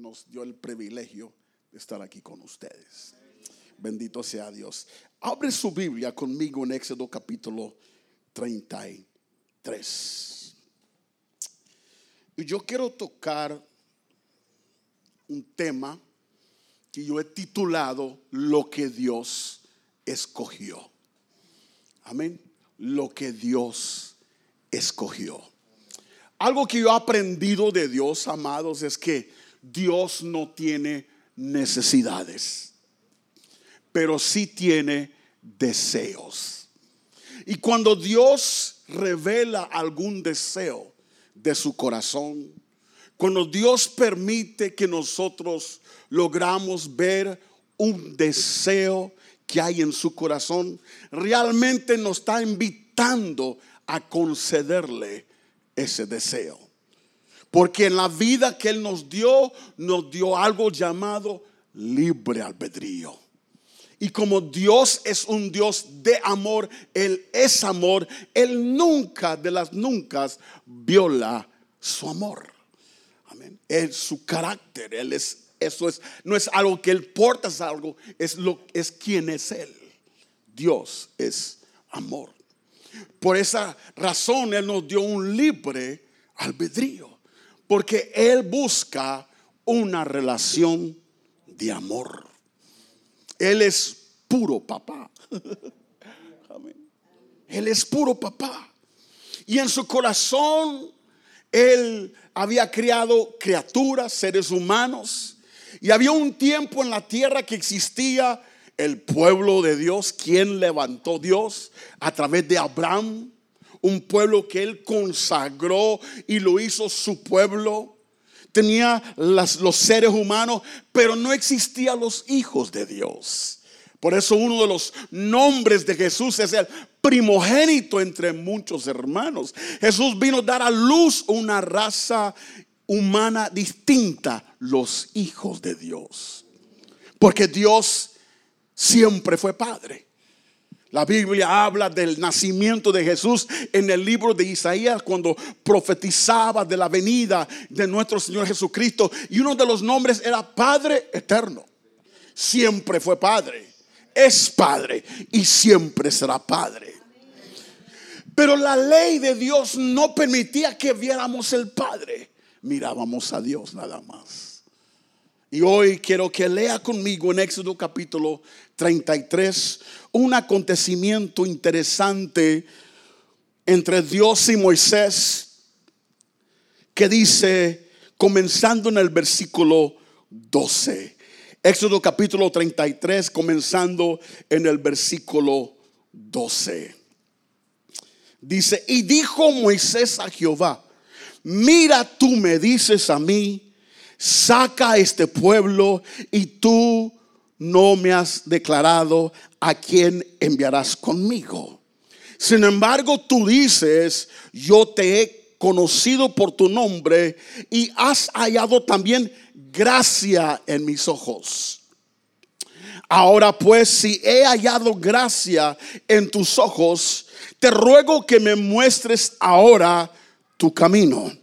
nos dio el privilegio de estar aquí con ustedes. Bendito sea Dios. Abre su Biblia conmigo en Éxodo capítulo 33. Y yo quiero tocar un tema que yo he titulado Lo que Dios escogió. Amén. Lo que Dios escogió. Algo que yo he aprendido de Dios, amados, es que Dios no tiene necesidades, pero sí tiene deseos. Y cuando Dios revela algún deseo de su corazón, cuando Dios permite que nosotros logramos ver un deseo que hay en su corazón, realmente nos está invitando a concederle ese deseo. Porque en la vida que Él nos dio, nos dio algo llamado libre albedrío. Y como Dios es un Dios de amor, Él es amor, Él nunca de las nunca viola su amor. Amén. Es su carácter, Él es, eso es, no es algo que Él porta, es algo, es, lo, es quien es Él. Dios es amor. Por esa razón Él nos dio un libre albedrío. Porque Él busca una relación de amor. Él es puro papá. Él es puro papá. Y en su corazón Él había criado criaturas, seres humanos. Y había un tiempo en la tierra que existía el pueblo de Dios, quien levantó Dios a través de Abraham, un pueblo que él consagró y lo hizo su pueblo. Tenía los seres humanos, pero no existían los hijos de Dios. Por eso uno de los nombres de Jesús es el primogénito entre muchos hermanos. Jesús vino a dar a luz una raza humana distinta, los hijos de Dios. Porque Dios siempre fue padre. La Biblia habla del nacimiento de Jesús en el libro de Isaías cuando profetizaba de la venida de nuestro Señor Jesucristo. Y uno de los nombres era Padre Eterno. Siempre fue Padre. Es Padre y siempre será Padre. Pero la ley de Dios no permitía que viéramos el Padre. Mirábamos a Dios nada más. Y hoy quiero que lea conmigo en Éxodo capítulo 33 un acontecimiento interesante entre Dios y Moisés que dice, comenzando en el versículo 12. Éxodo capítulo 33, comenzando en el versículo 12. Dice, y dijo Moisés a Jehová, mira tú me dices a mí, saca este pueblo y tú no me has declarado a quién enviarás conmigo. Sin embargo, tú dices, yo te he conocido por tu nombre y has hallado también gracia en mis ojos. Ahora pues, si he hallado gracia en tus ojos, te ruego que me muestres ahora tu camino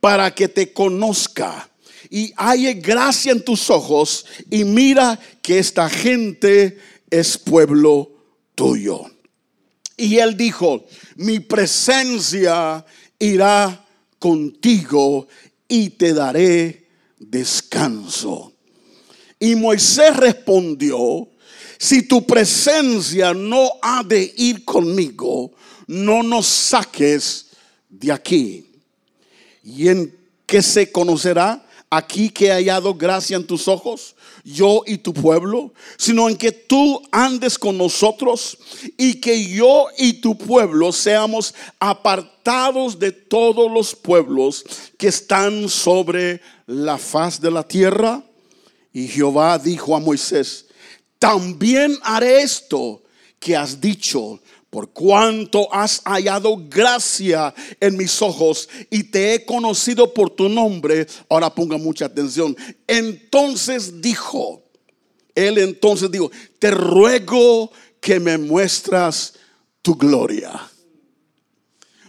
para que te conozca y haya gracia en tus ojos y mira que esta gente es pueblo tuyo. Y él dijo, mi presencia irá contigo y te daré descanso. Y Moisés respondió, si tu presencia no ha de ir conmigo, no nos saques de aquí. ¿Y en qué se conocerá aquí que he hallado gracia en tus ojos, yo y tu pueblo, sino en que tú andes con nosotros y que yo y tu pueblo seamos apartados de todos los pueblos que están sobre la faz de la tierra. Y Jehová dijo a Moisés, también haré esto que has dicho por cuanto has hallado gracia en mis ojos y te he conocido por tu nombre, ahora ponga mucha atención. Entonces dijo, él entonces dijo, te ruego que me muestras tu gloria.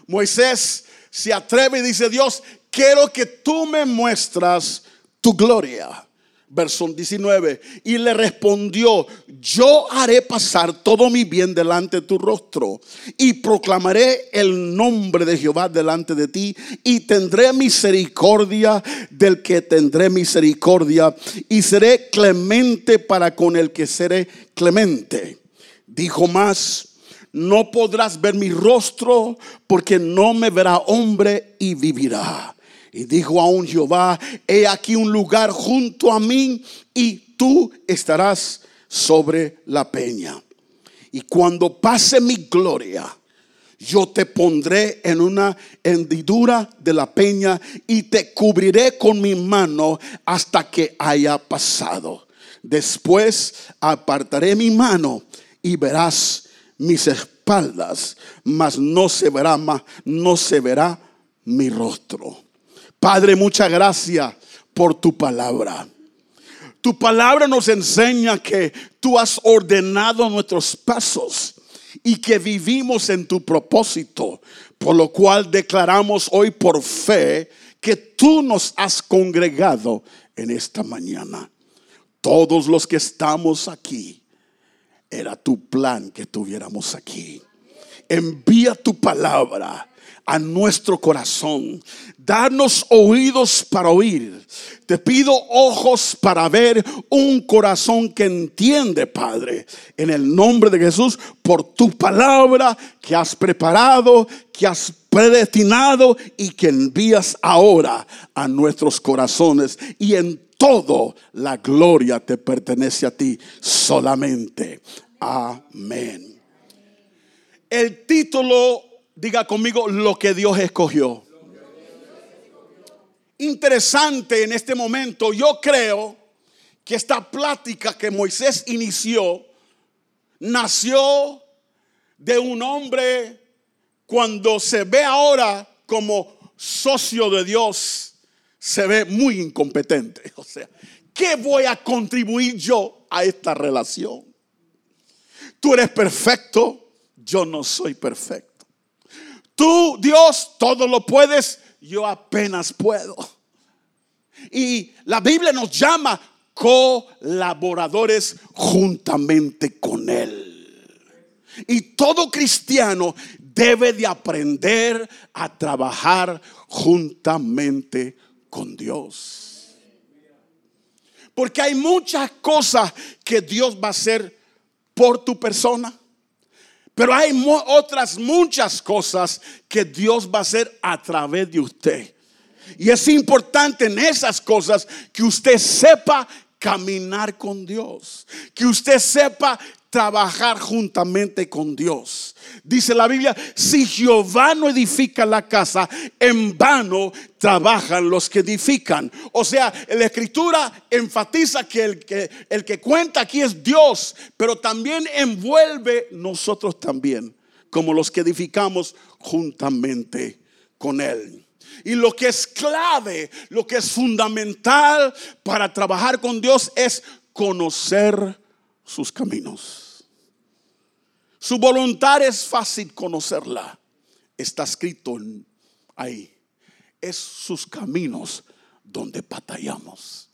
Moisés se atreve y dice, Dios, quiero que tú me muestras tu gloria verso 19. Y le respondió, yo haré pasar todo mi bien delante de tu rostro y proclamaré el nombre de Jehová delante de ti y tendré misericordia del que tendré misericordia y seré clemente para con el que seré clemente. Dijo más, no podrás ver mi rostro porque no me verá hombre y vivirá. Y dijo aún Jehová, he aquí un lugar junto a mí y tú estarás sobre la peña. Y cuando pase mi gloria, yo te pondré en una hendidura de la peña y te cubriré con mi mano hasta que haya pasado. Después apartaré mi mano y verás mis espaldas, mas no se verá más, no se verá mi rostro. Padre, muchas gracias por tu palabra. Tu palabra nos enseña que tú has ordenado nuestros pasos y que vivimos en tu propósito, por lo cual declaramos hoy por fe que tú nos has congregado en esta mañana. Todos los que estamos aquí, era tu plan que tuviéramos aquí. Envía tu palabra a nuestro corazón. Darnos oídos para oír. Te pido ojos para ver un corazón que entiende, Padre, en el nombre de Jesús, por tu palabra que has preparado, que has predestinado y que envías ahora a nuestros corazones. Y en todo la gloria te pertenece a ti solamente. Amén. El título Diga conmigo lo que Dios escogió. Interesante en este momento, yo creo que esta plática que Moisés inició nació de un hombre cuando se ve ahora como socio de Dios, se ve muy incompetente. O sea, ¿qué voy a contribuir yo a esta relación? Tú eres perfecto, yo no soy perfecto. Tú, Dios, todo lo puedes, yo apenas puedo. Y la Biblia nos llama colaboradores juntamente con Él. Y todo cristiano debe de aprender a trabajar juntamente con Dios. Porque hay muchas cosas que Dios va a hacer por tu persona. Pero hay otras muchas cosas que Dios va a hacer a través de usted. Y es importante en esas cosas que usted sepa caminar con Dios, que usted sepa trabajar juntamente con Dios. Dice la Biblia, si Jehová no edifica la casa, en vano trabajan los que edifican. O sea, la escritura enfatiza que el que, el que cuenta aquí es Dios, pero también envuelve nosotros también, como los que edificamos juntamente con Él. Y lo que es clave, lo que es fundamental para trabajar con Dios es conocer sus caminos. Su voluntad es fácil conocerla. Está escrito ahí. Es sus caminos donde batallamos.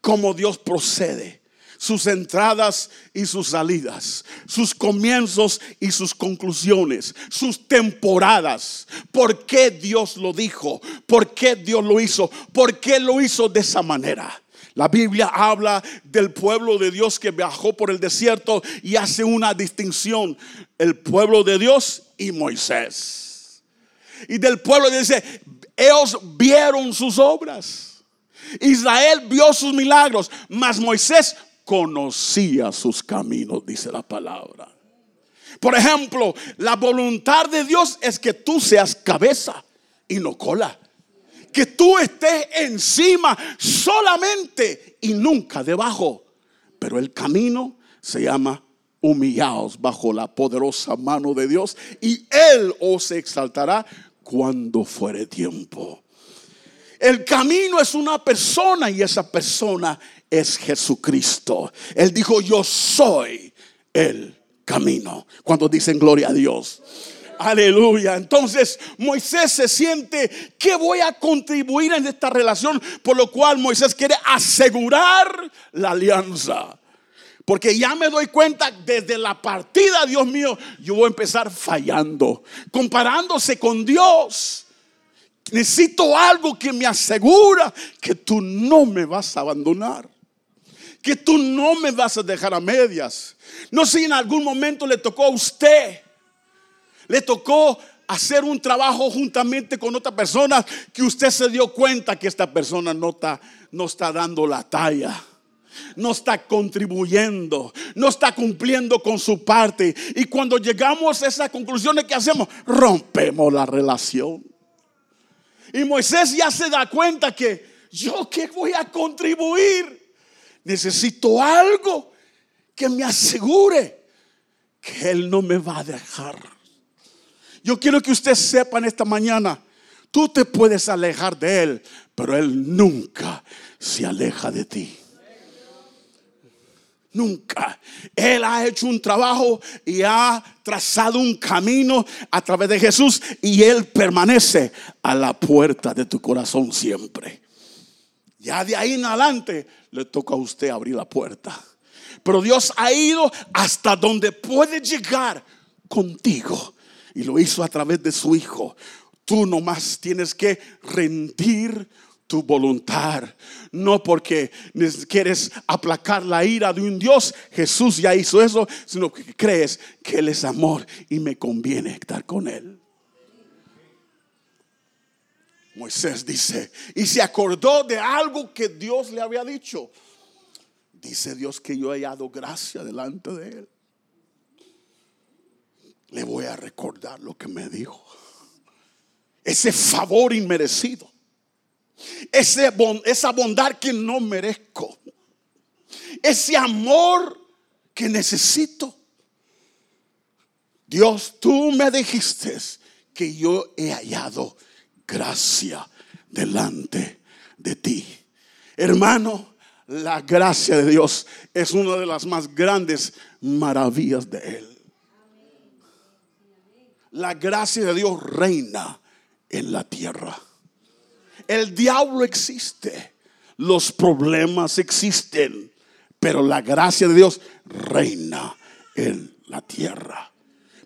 Cómo Dios procede. Sus entradas y sus salidas. Sus comienzos y sus conclusiones. Sus temporadas. ¿Por qué Dios lo dijo? ¿Por qué Dios lo hizo? ¿Por qué lo hizo de esa manera? La Biblia habla del pueblo de Dios que viajó por el desierto y hace una distinción. El pueblo de Dios y Moisés. Y del pueblo dice, ellos vieron sus obras. Israel vio sus milagros, mas Moisés conocía sus caminos, dice la palabra. Por ejemplo, la voluntad de Dios es que tú seas cabeza y no cola que tú estés encima solamente y nunca debajo. Pero el camino se llama humillados bajo la poderosa mano de Dios y Él os exaltará cuando fuere tiempo. El camino es una persona y esa persona es Jesucristo. Él dijo, yo soy el camino. Cuando dicen gloria a Dios. Aleluya. Entonces Moisés se siente que voy a contribuir en esta relación, por lo cual Moisés quiere asegurar la alianza. Porque ya me doy cuenta desde la partida, Dios mío, yo voy a empezar fallando, comparándose con Dios. Necesito algo que me asegura que tú no me vas a abandonar. Que tú no me vas a dejar a medias. No sé si en algún momento le tocó a usted. Le tocó hacer un trabajo juntamente con otra persona que usted se dio cuenta que esta persona no está, no está dando la talla no está contribuyendo, no está cumpliendo con su parte. Y cuando llegamos a esa conclusión, ¿qué hacemos? Rompemos la relación. Y Moisés ya se da cuenta que yo que voy a contribuir, necesito algo que me asegure que Él no me va a dejar. Yo quiero que usted sepa en esta mañana, tú te puedes alejar de Él, pero Él nunca se aleja de ti. Nunca. Él ha hecho un trabajo y ha trazado un camino a través de Jesús y Él permanece a la puerta de tu corazón siempre. Ya de ahí en adelante le toca a usted abrir la puerta. Pero Dios ha ido hasta donde puede llegar contigo. Y lo hizo a través de su Hijo. Tú nomás tienes que rendir tu voluntad. No porque quieres aplacar la ira de un Dios. Jesús ya hizo eso, sino que crees que Él es amor y me conviene estar con Él. Moisés dice, y se acordó de algo que Dios le había dicho. Dice Dios que yo he hallado gracia delante de Él. Le voy a recordar lo que me dijo. Ese favor inmerecido esa bondad que no merezco, ese amor que necesito. Dios, tú me dijiste que yo he hallado gracia delante de ti. Hermano, la gracia de Dios es una de las más grandes maravillas de Él. La gracia de Dios reina en la tierra. El diablo existe, los problemas existen, pero la gracia de Dios reina en la tierra.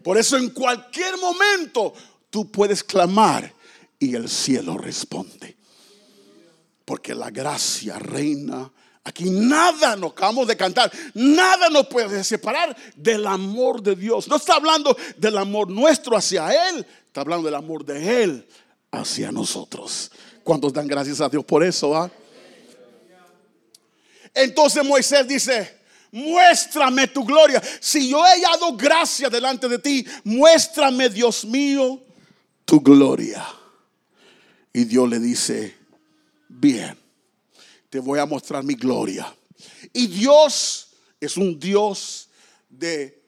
Por eso en cualquier momento tú puedes clamar y el cielo responde. Porque la gracia reina Aquí nada nos acabamos de cantar, nada nos puede separar del amor de Dios. No está hablando del amor nuestro hacia Él, está hablando del amor de Él hacia nosotros. ¿Cuántos dan gracias a Dios por eso? Ah? Entonces Moisés dice, muéstrame tu gloria. Si yo he dado gracia delante de ti, muéstrame, Dios mío, tu gloria. Y Dios le dice, bien, te voy a mostrar mi gloria. Y Dios es un Dios de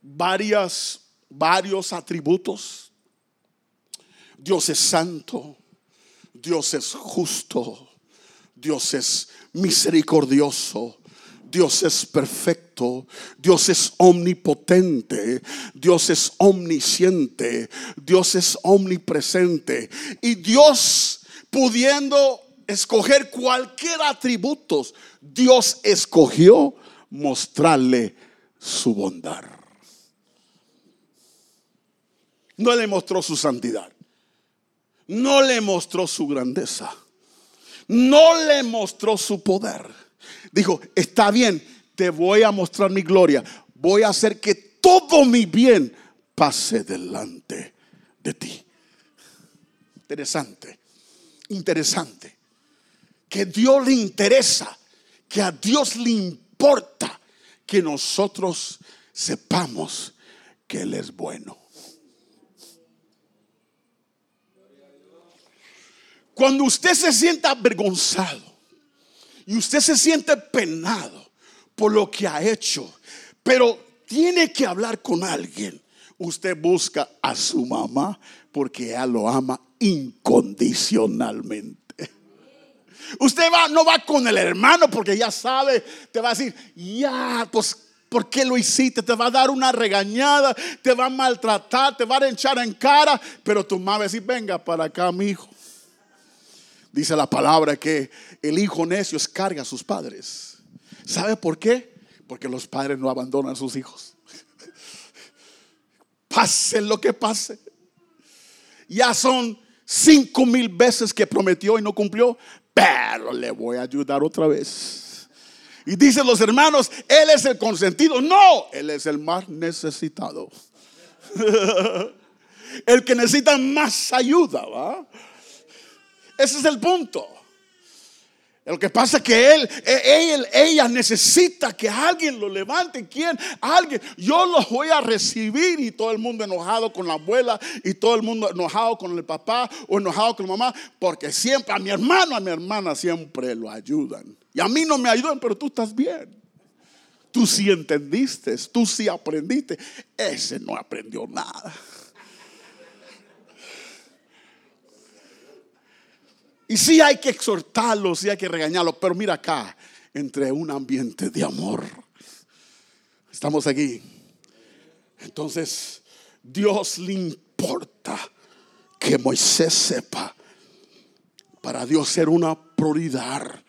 varias, varios atributos. Dios es santo, Dios es justo, Dios es misericordioso, Dios es perfecto, Dios es omnipotente, Dios es omnisciente, Dios es omnipresente. Y Dios pudiendo escoger cualquier atributo, Dios escogió mostrarle su bondad. No le mostró su santidad no le mostró su grandeza, no le mostró su poder. Dijo, está bien, te voy a mostrar mi gloria, voy a hacer que todo mi bien pase delante de ti. Interesante, interesante. Que Dios le interesa, que a Dios le importa que nosotros sepamos que Él es bueno. Cuando usted se sienta avergonzado y usted se siente penado por lo que ha hecho, pero tiene que hablar con alguien, usted busca a su mamá porque ella lo ama incondicionalmente. Usted va, no va con el hermano porque ya sabe, te va a decir, ya, pues ¿Por qué lo hiciste? Te va a dar una regañada, te va a maltratar, te va a echar en cara. Pero tu madre dice, venga para acá, mi hijo. Dice la palabra que el hijo necio carga a sus padres. ¿Sabe por qué? Porque los padres no abandonan a sus hijos. Pase lo que pase. Ya son cinco mil veces que prometió y no cumplió, pero le voy a ayudar otra vez. Y dicen los hermanos, Él es el consentido. No, Él es el más necesitado. el que necesita más ayuda, ¿va? Ese es el punto. Lo que pasa es que él, e, él, ella necesita que alguien lo levante. ¿Quién? Alguien. Yo lo voy a recibir y todo el mundo enojado con la abuela y todo el mundo enojado con el papá o enojado con la mamá. Porque siempre a mi hermano, a mi hermana siempre lo ayudan. Y a mí no me ayudan, pero tú estás bien. Tú sí entendiste, tú sí aprendiste. Ese no aprendió nada. Y sí hay que exhortarlos, sí hay que regañarlos, pero mira acá, entre un ambiente de amor. Estamos aquí. Entonces, Dios le importa que Moisés sepa. Para Dios ser una prioridad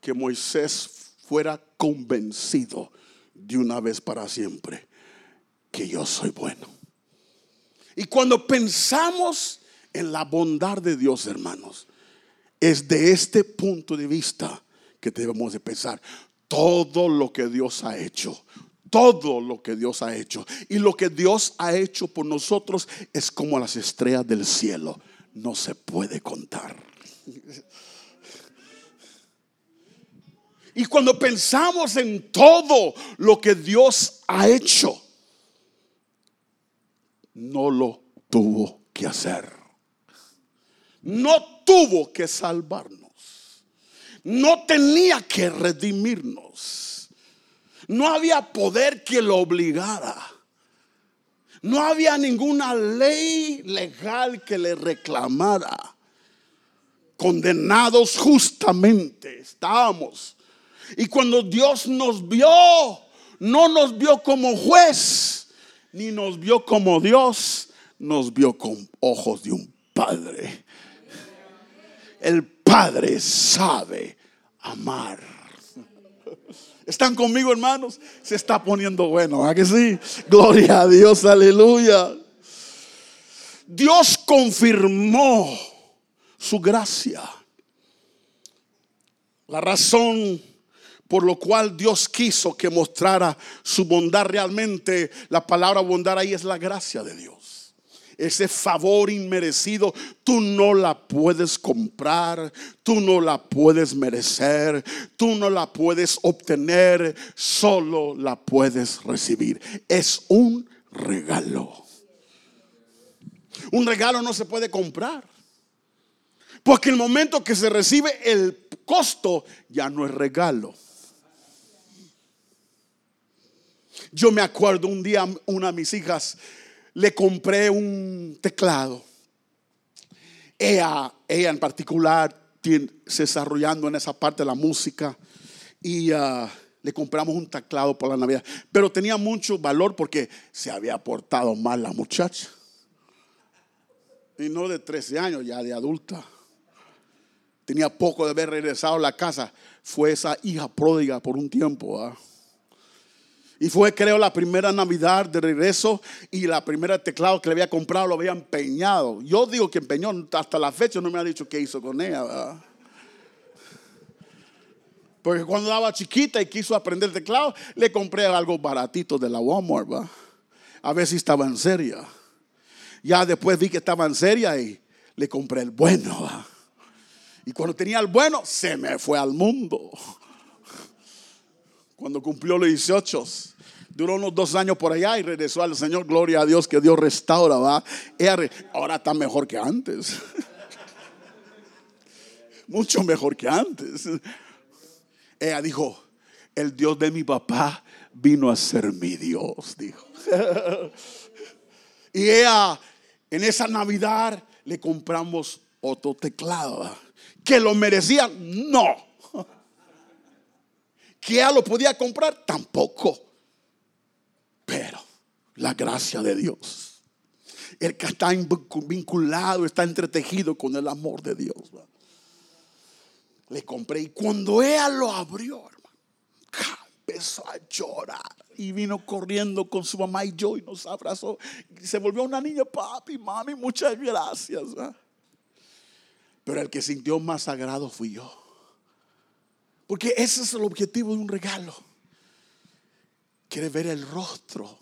que Moisés fuera convencido de una vez para siempre que yo soy bueno. Y cuando pensamos en la bondad de Dios, hermanos, es de este punto de vista que debemos de pensar. Todo lo que Dios ha hecho, todo lo que Dios ha hecho. Y lo que Dios ha hecho por nosotros es como las estrellas del cielo. No se puede contar. Y cuando pensamos en todo lo que Dios ha hecho, no lo tuvo que hacer no tuvo que salvarnos. No tenía que redimirnos. No había poder que lo obligara. No había ninguna ley legal que le reclamara. Condenados justamente estábamos. Y cuando Dios nos vio, no nos vio como juez, ni nos vio como Dios, nos vio con ojos de un padre el Padre sabe amar. ¿Están conmigo, hermanos? Se está poniendo bueno, ¿a que sí? Gloria a Dios, aleluya. Dios confirmó su gracia. La razón por lo cual Dios quiso que mostrara su bondad realmente, la palabra bondad ahí es la gracia de Dios ese favor inmerecido, tú no la puedes comprar, tú no la puedes merecer, tú no la puedes obtener, solo la puedes recibir. Es un regalo. Un regalo no se puede comprar. Porque el momento que se recibe el costo ya no es regalo. Yo me acuerdo un día una de mis hijas le compré un teclado. Ella, ella en particular, se desarrollando en esa parte de la música y ah, le compramos un teclado por la Navidad. Pero tenía mucho valor porque se había portado mal la muchacha. Y no de 13 años, ya de adulta. Tenía poco de haber regresado a la casa. Fue esa hija pródiga por un tiempo. ¿ah? Y fue, creo, la primera Navidad de regreso y la primera teclado que le había comprado lo había empeñado. Yo digo que empeñó, hasta la fecha no me ha dicho qué hizo con ella. Porque cuando daba chiquita y quiso aprender teclado, le compré algo baratito de la Walmart. A ver si estaba en serio. Ya después vi que estaba en serio y le compré el bueno. Y cuando tenía el bueno, se me fue al mundo cuando cumplió los 18. Duró unos dos años por allá y regresó al Señor. Gloria a Dios que Dios restaura. ¿va? Ahora está mejor que antes. Mucho mejor que antes. Ella dijo, el Dios de mi papá vino a ser mi Dios, dijo. y ella, en esa Navidad, le compramos otro teclado. ¿Que lo merecía? No que ya lo podía comprar, tampoco. La gracia de Dios. El que está vinculado, está entretejido con el amor de Dios. Le compré y cuando ella lo abrió, empezó a llorar y vino corriendo con su mamá y yo y nos abrazó. Y se volvió una niña, papi, mami, muchas gracias. Pero el que sintió más sagrado fui yo. Porque ese es el objetivo de un regalo. Quiere ver el rostro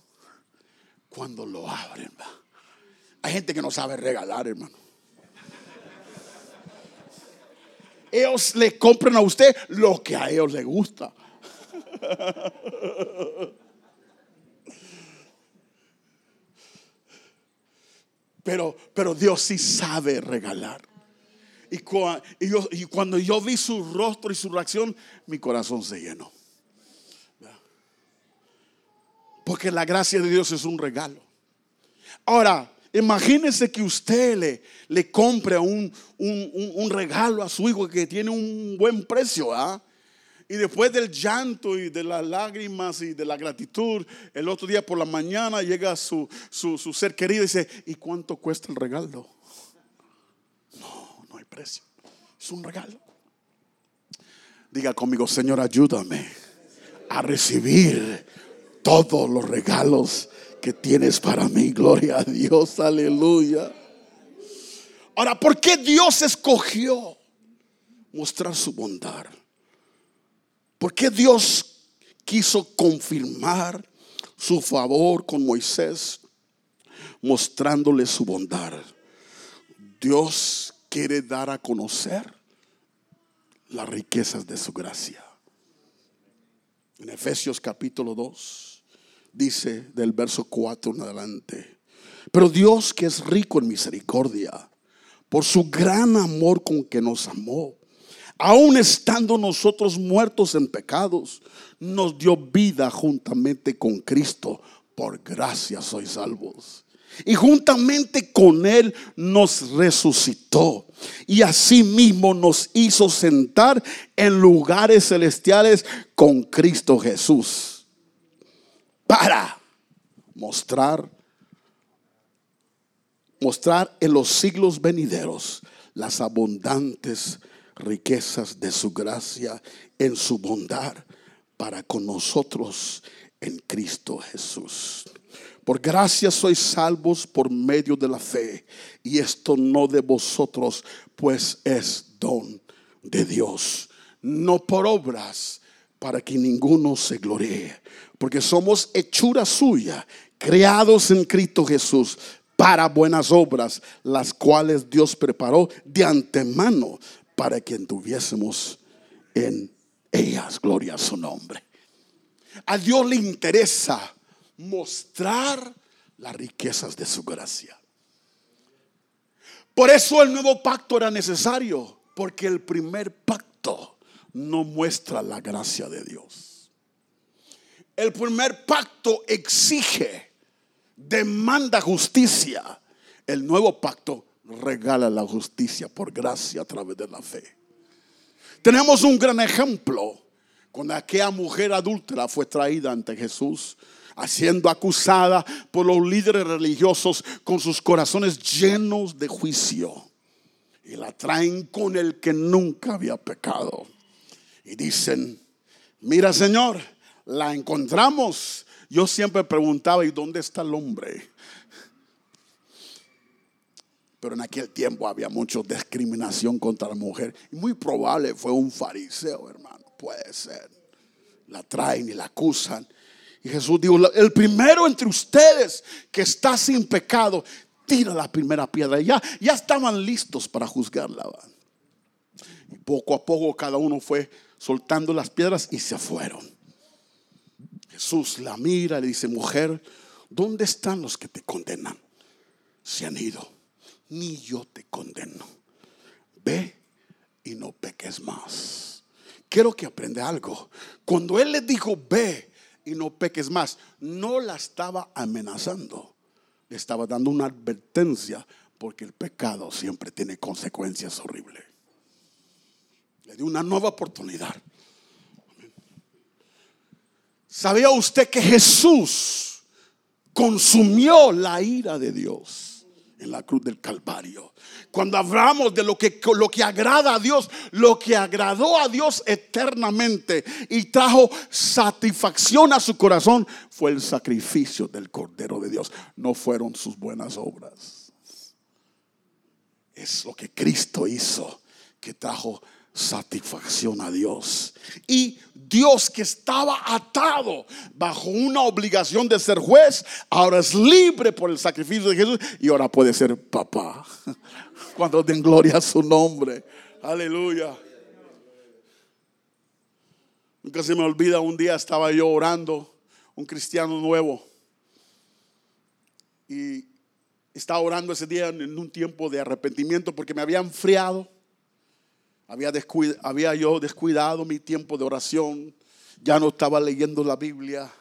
cuando lo abren. Hay gente que no sabe regalar, hermano. Ellos le compran a usted lo que a ellos les gusta. Pero, pero Dios sí sabe regalar. Y, y, cuando yo vi su rostro y su reacción, mi corazón se llenó. Porque la gracia de Dios es un regalo. Ahora, imagínese que usted le, le compre un, un, regalo a su hijo que tiene un buen precio. ¿ah? Y después del llanto y de las lágrimas y de la gratitud, el otro día por la mañana llega su, su, su ser querido y dice, ¿y cuánto cuesta el regalo? No, no hay precio. Es un regalo. Diga conmigo, Señor, ayúdame a recibir todos los regalos que tienes para mí. Gloria a Dios, aleluya. Ahora, ¿por qué Dios escogió mostrar su bondad? ¿Por qué Dios quiso confirmar su favor con Moisés, mostrándole su bondad? Dios quiere dar a conocer las riquezas de su gracia. En Efesios capítulo 2 dice del verso 4 en adelante. Pero Dios que es rico en misericordia, por su gran amor con que nos amó, aun estando nosotros muertos en pecados, nos dio vida juntamente con Cristo. Por gracia sois salvos. Y juntamente con Él nos resucitó. Y asimismo nos hizo sentar en lugares celestiales con Cristo Jesús para mostrar mostrar en los siglos venideros las abundantes riquezas de su gracia en su bondad para con nosotros en Cristo Jesús. Por gracia sois salvos por medio de la fe, y esto no de vosotros, pues es don de Dios, no por obras, para que ninguno se gloríe, porque somos hechura suya, creados en Cristo Jesús para buenas obras, las cuales Dios preparó de antemano para que tuviésemos en ellas. Gloria a su nombre. A Dios le interesa mostrar las riquezas de su gracia. Por eso el nuevo pacto era necesario, porque el primer pacto no muestra la gracia de Dios. El primer pacto exige, demanda justicia. El nuevo pacto regala la justicia por gracia a través de la fe. Tenemos un gran ejemplo cuando aquella mujer adúltera fue traída ante Jesús, siendo acusada por los líderes religiosos con sus corazones llenos de juicio. Y la traen con el que nunca había pecado. Y dicen, mira Señor, la encontramos. Yo siempre preguntaba, ¿y dónde está el hombre? Pero en aquel tiempo había mucha discriminación contra la mujer. Y muy probable fue un fariseo, hermano. Puede ser. La traen y la acusan. Jesús dijo, el primero entre ustedes que está sin pecado, tira la primera piedra. Ya, ya estaban listos para juzgarla. Y poco a poco cada uno fue soltando las piedras y se fueron. Jesús la mira y le dice, mujer, ¿dónde están los que te condenan? Se han ido. Ni yo te condeno. Ve y no peques más. Quiero que aprenda algo. Cuando Él le dijo, ve y no peques más, no la estaba amenazando. Le estaba dando una advertencia porque el pecado siempre tiene consecuencias horribles. Le dio una nueva oportunidad. ¿Sabía usted que Jesús consumió la ira de Dios en la cruz del Calvario. Cuando hablamos de lo que, lo que agrada a Dios, lo que agradó a Dios eternamente y trajo satisfacción a su corazón fue el sacrificio del Cordero de Dios. No fueron sus buenas obras. Es lo que Cristo hizo que trajo satisfacción a Dios. Y Dios que estaba atado bajo una obligación de ser juez, ahora es libre por el sacrificio de Jesús y ahora puede ser papá. Cuando den gloria a su nombre. Aleluya. Nunca se me olvida, un día estaba yo orando, un cristiano nuevo. Y estaba orando ese día en un tiempo de arrepentimiento porque me había enfriado había, había yo descuidado mi tiempo de oración. Ya no estaba leyendo la Biblia.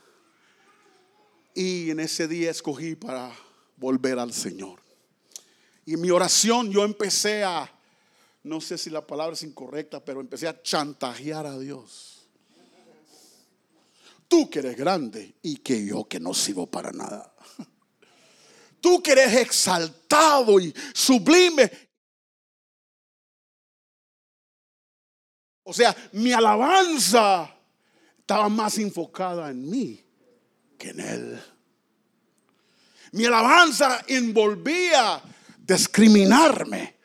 Y en ese día escogí para volver al Señor. Y mi oración yo empecé a, no sé si la palabra es incorrecta, pero empecé a chantajear a Dios. Tú que eres grande y que yo que no sirvo para nada. Tú que eres exaltado y sublime O sea, mi alabanza estaba más enfocada en mí que en Él. Mi alabanza envolvía discriminarme.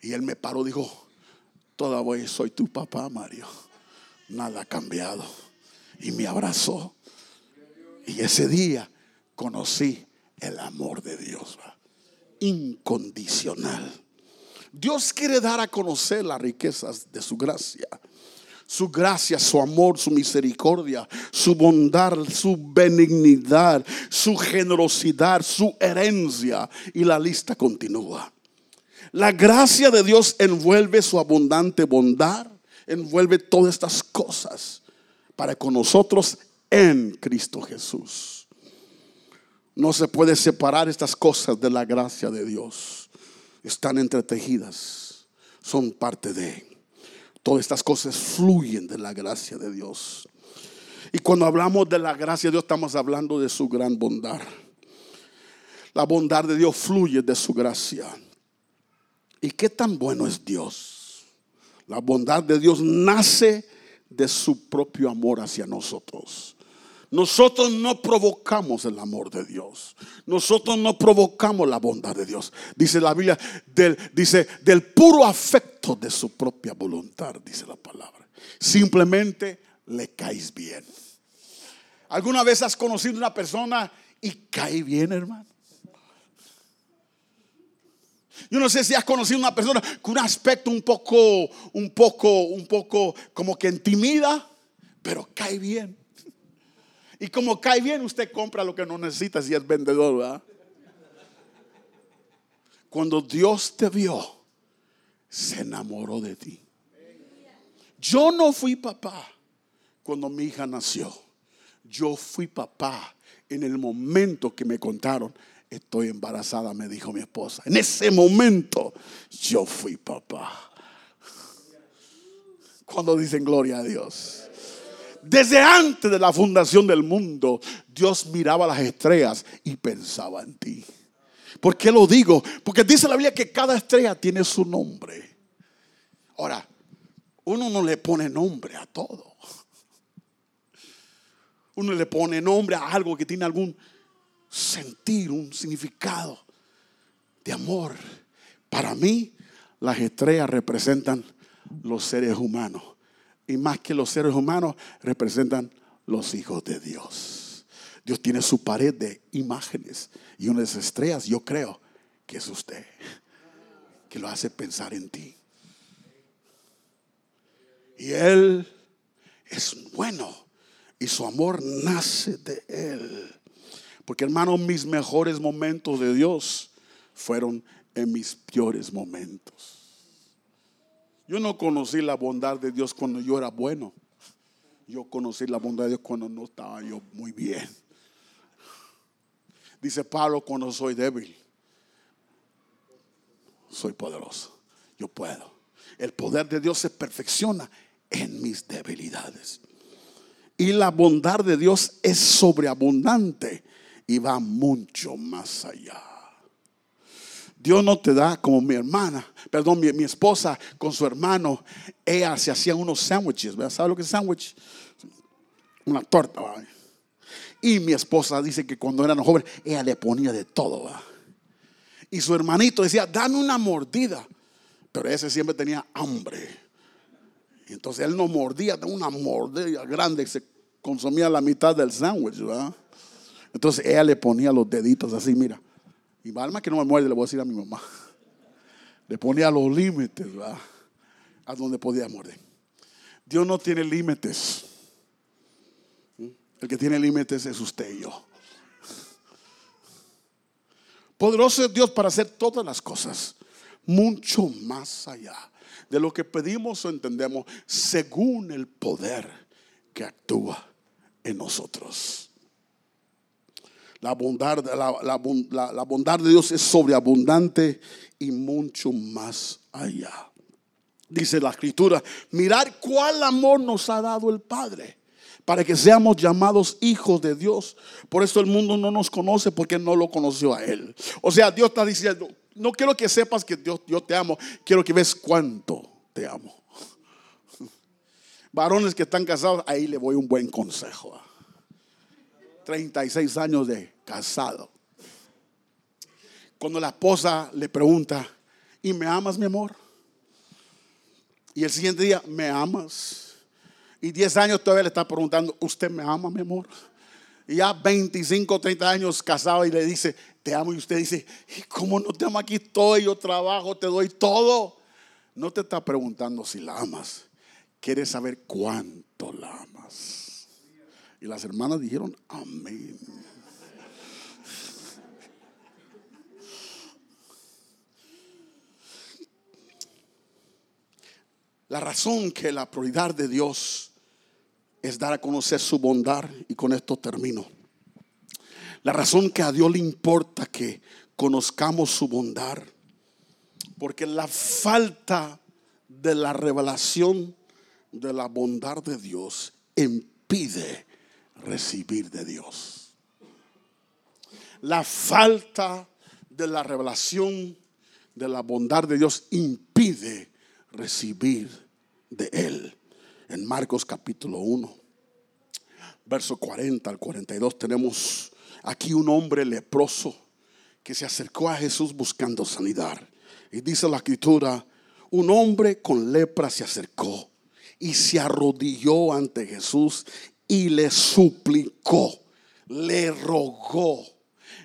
Y Él me paró dijo, todavía soy tu papá, Mario. Nada ha cambiado. Y me abrazó. Y ese día conocí el amor de Dios. Incondicional. Dios quiere dar a conocer las riquezas de su gracia. Su gracia, su amor, su misericordia, su bondad, su benignidad, su generosidad, su herencia. Y la lista continúa. La gracia de Dios envuelve su abundante bondad, envuelve todas estas cosas para con nosotros en Cristo Jesús. No se puede separar estas cosas de la gracia de Dios están entretejidas, son parte de. Todas estas cosas fluyen de la gracia de Dios. Y cuando hablamos de la gracia de Dios, estamos hablando de su gran bondad. La bondad de Dios fluye de su gracia. ¿Y qué tan bueno es Dios? La bondad de Dios nace de su propio amor hacia nosotros. Nosotros no provocamos el amor de Dios. Nosotros no provocamos la bondad de Dios. Dice la Biblia, del, dice, del puro afecto de su propia voluntad, dice la palabra. Simplemente le caes bien. ¿Alguna vez has conocido una persona y cae bien, hermano? Yo no sé si has conocido una persona con un aspecto un poco, un poco, un poco como que intimida, pero cae bien. Y como cae bien, usted compra lo que no necesita si es vendedor, ¿verdad? Cuando Dios te vio, se enamoró de ti. Yo no fui papá cuando mi hija nació. Yo fui papá en el momento que me contaron, estoy embarazada, me dijo mi esposa. En ese momento yo fui papá. Cuando dicen gloria a Dios. Desde antes de la fundación del mundo, Dios miraba las estrellas y pensaba en ti. ¿Por qué lo digo? Porque dice la Biblia que cada estrella tiene su nombre. Ahora, uno no le pone nombre a todo. Uno le pone nombre a algo que tiene algún sentir, un significado de amor. Para mí, las estrellas representan los seres humanos y más que los seres humanos, representan los hijos de Dios. Dios tiene su pared de imágenes y una de esas estrellas, yo creo que es usted, que lo hace pensar en ti. Y Él es bueno y su amor nace de Él. Porque hermano, mis mejores momentos de Dios fueron en mis peores momentos. Yo no conocí la bondad de Dios cuando yo era bueno. Yo conocí la bondad de Dios cuando no estaba yo muy bien. Dice Pablo, cuando soy débil, soy poderoso. Yo puedo. El poder de Dios se perfecciona en mis debilidades. Y la bondad de Dios es sobreabundante y va mucho más allá. Dios no te da como mi hermana, perdón, mi, esposa con su hermano, ella se hacía unos sándwiches, ¿sabes lo que es sándwich? Una torta, Y mi esposa dice que cuando eran jóvenes, ella le ponía de todo, Y su hermanito decía, dame una mordida. Pero ese siempre tenía hambre. Entonces él no mordía, de una mordida grande, se consumía la mitad del sándwich, ¿verdad? Entonces ella le ponía los deditos así, mira. Y alma que no me muerde, le voy a decir a mi mamá. Le ponía los límites, ¿verdad? A donde podía morder. Dios no tiene límites. El que tiene límites es usted y yo. Poderoso es Dios para hacer todas las cosas, mucho más allá de lo que pedimos o entendemos, según el poder que actúa en nosotros. La bondad, la, bondad de Dios es sobreabundante y mucho más allá. Dice la escritura, mirar cuál amor nos ha dado el Padre para que seamos llamados hijos de Dios. Por eso el mundo no nos conoce porque no lo conoció a Él. O sea, Dios está diciendo, no quiero que sepas que Dios, yo te amo, quiero que ves cuánto te amo. Varones que están casados, ahí le voy un buen consejo. 36 años de casado. Cuando la esposa le pregunta, ¿y me amas, mi amor? Y el siguiente día, ¿me amas? Y 10 años todavía le está preguntando, ¿usted me ama, mi amor? Y ya 25, 30 años casado y le dice, te amo. Y usted dice, ¿y cómo no te amo? Aquí estoy, yo trabajo, te doy todo. No te está preguntando si la amas, quiere saber cuánto la amas. Y las hermanas dijeron, amén. La razón que la prioridad de Dios es dar a conocer su bondad, y con esto termino. La razón que a Dios le importa que conozcamos su bondad, porque la falta de la revelación de la bondad de Dios impide recibir de Dios. La falta de la revelación de la bondad de Dios impide recibir de Él. En Marcos capítulo 1, verso 40 al 42 tenemos aquí un hombre leproso que se acercó a Jesús buscando sanidad. Y dice la escritura, un hombre con lepra se acercó y se arrodilló ante Jesús y le suplicó, le rogó,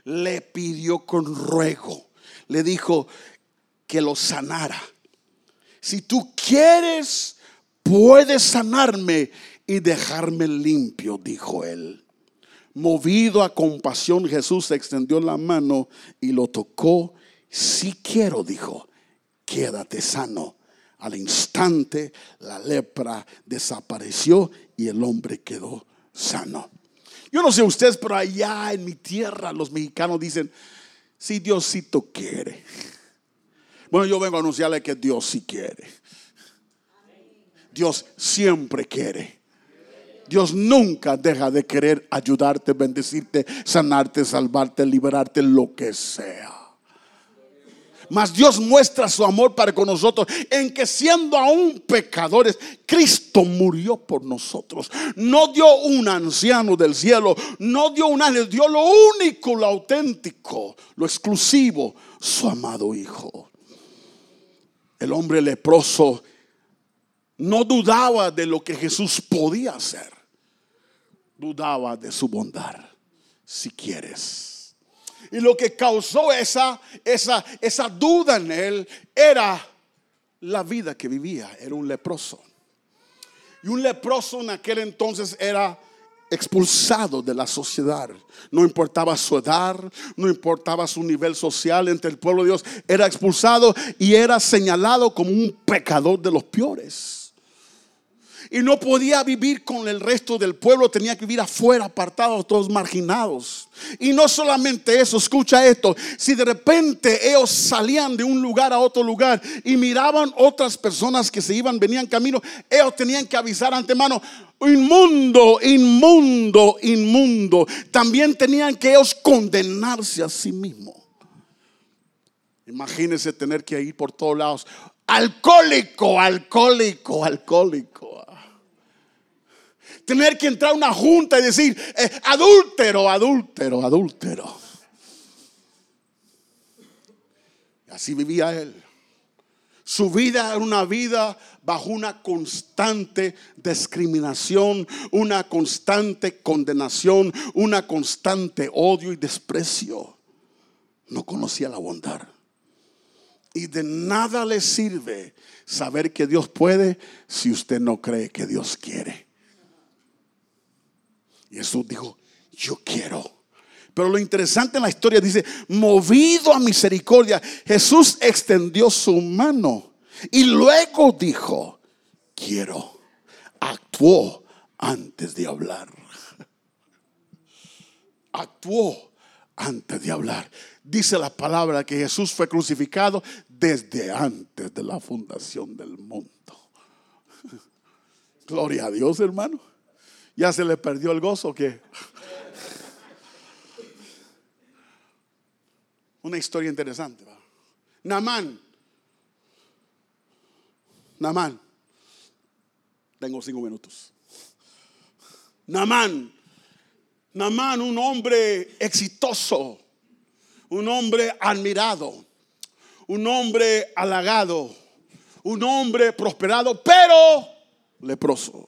le pidió con ruego, le dijo que lo sanara. Si tú quieres, puedes sanarme y dejarme limpio, dijo él. Movido a compasión, Jesús extendió la mano y lo tocó. Si quiero, dijo, quédate sano. Al instante la lepra desapareció y el hombre quedó sano. Yo no sé ustedes, pero allá en mi tierra los mexicanos dicen, si Diosito quiere. Bueno, yo vengo a anunciarle que Dios sí quiere. Dios siempre quiere. Dios nunca deja de querer ayudarte, bendecirte, sanarte, salvarte, liberarte, lo que sea. Mas Dios muestra su amor para con nosotros en que siendo aún pecadores, Cristo murió por nosotros. No dio un anciano del cielo, no dio un ángel, dio lo único, lo auténtico, lo exclusivo, su amado Hijo. El hombre leproso no dudaba de lo que Jesús podía hacer dudaba de su bondad, si quieres. Y lo que causó esa, esa, esa duda en él era la vida que vivía, era un leproso. Y un leproso en aquel entonces era expulsado de la sociedad. No importaba su edad, no importaba su nivel social entre el pueblo de Dios, era expulsado y era señalado como un pecador de los peores. Y no podía vivir con el resto del pueblo, tenía que vivir afuera, apartado, todos marginados. Y no solamente eso, escucha esto, si de repente ellos salían de un lugar a otro lugar y miraban otras personas que se iban, venían camino, ellos tenían que avisar antemano, inmundo, inmundo, inmundo. También tenían que ellos condenarse a sí mismos. Imagínense tener que ir por todos lados. Alcohólico, alcohólico, alcohólico. Tener que entrar a una junta y decir, eh, adúltero, adúltero, adúltero. así vivía él. Su vida era una vida bajo una constante discriminación, una constante condenación, una constante odio y desprecio. No conocía la bondad. Y de nada le sirve saber que Dios puede si usted no cree que Dios quiere. Y Jesús dijo, yo quiero. Pero lo interesante en la historia dice, movido a misericordia, Jesús extendió su mano y luego dijo, quiero. Actuó antes de hablar. Actuó antes de hablar. Dice la palabra que Jesús fue crucificado desde antes de la fundación del mundo. Gloria a Dios, hermano. Ya se le perdió el gozo que una historia interesante. Namán. Namán. Tengo cinco minutos. Namán. Namán, un hombre exitoso, un hombre admirado un hombre halagado, un hombre prosperado, pero leproso.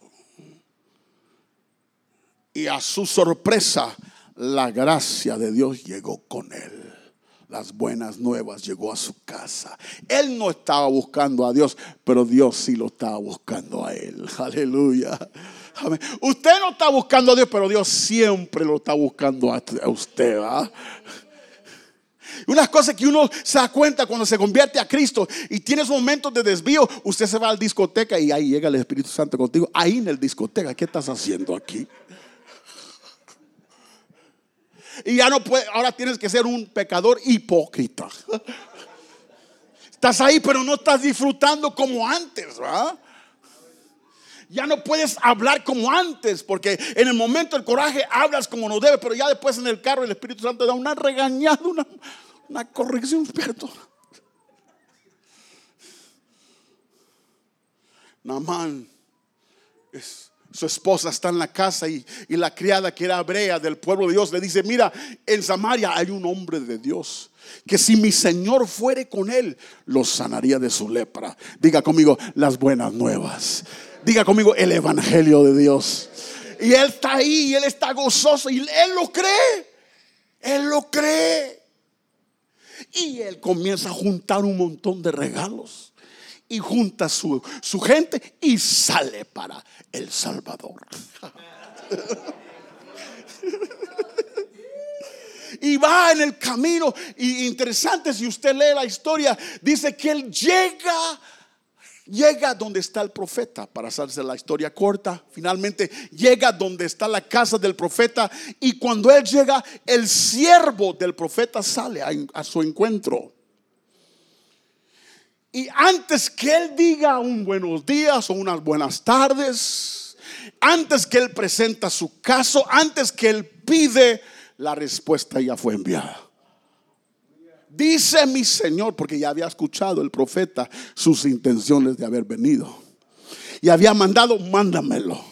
Y a su sorpresa, la gracia de Dios llegó con él. Las buenas nuevas llegó a su casa. Él no estaba buscando a Dios, pero Dios sí lo estaba buscando a él. Aleluya. Usted no está buscando a Dios, pero Dios siempre lo está buscando a usted. Unas cosas que uno se da cuenta cuando se convierte a Cristo y tienes momentos de desvío, usted se va a la discoteca y ahí llega el Espíritu Santo contigo. Ahí en el discoteca, ¿qué estás haciendo aquí? Y ya no puede, ahora tienes que ser un pecador hipócrita. Estás ahí, pero no estás disfrutando como antes. Ya no puedes hablar como antes, porque en el momento del coraje hablas como no debe, pero ya después en el carro el Espíritu Santo da una regañada, una, una corrección, perdón. Namán, su esposa está en la casa y, y, la criada que era hebrea del pueblo de Dios le dice, mira, en Samaria hay un hombre de Dios que si mi Señor fuere con él, lo sanaría de su lepra. Diga conmigo las buenas nuevas. Diga conmigo el Evangelio de Dios. Y él está ahí y él está gozoso y él lo cree. Él lo cree. Y él comienza a juntar un montón de regalos. Y junta su, su gente y sale para El Salvador. y va en el camino. Y interesante, si usted lee la historia, dice que él llega llega donde está el profeta, para hacerse la historia corta, finalmente llega donde está la casa del profeta y cuando él llega, el siervo del profeta sale a, su encuentro. Y antes que él diga un buenos días o unas buenas tardes, antes que él presenta su caso, antes que él pide, la respuesta ya fue enviada. Dice mi Señor, porque ya había escuchado el profeta sus intenciones de haber venido. Y había mandado, mándamelo.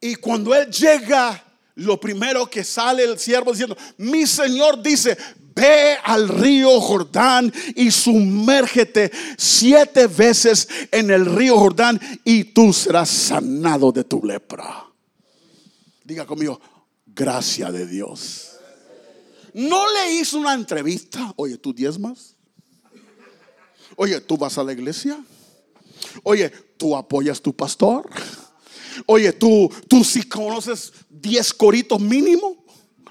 Y cuando él llega, lo primero que sale el siervo diciendo, mi Señor dice, ve al río Jordán y sumérgete siete veces en el río Jordán y tú serás sanado de tu lepra. Diga conmigo, gracia de Dios no le hizo una entrevista. Oye, ¿tú diezmas? Oye, ¿tú vas a la iglesia? Oye, ¿tú apoyas tu pastor? Oye, ¿tú, tú sí conoces 10 coritos mínimo?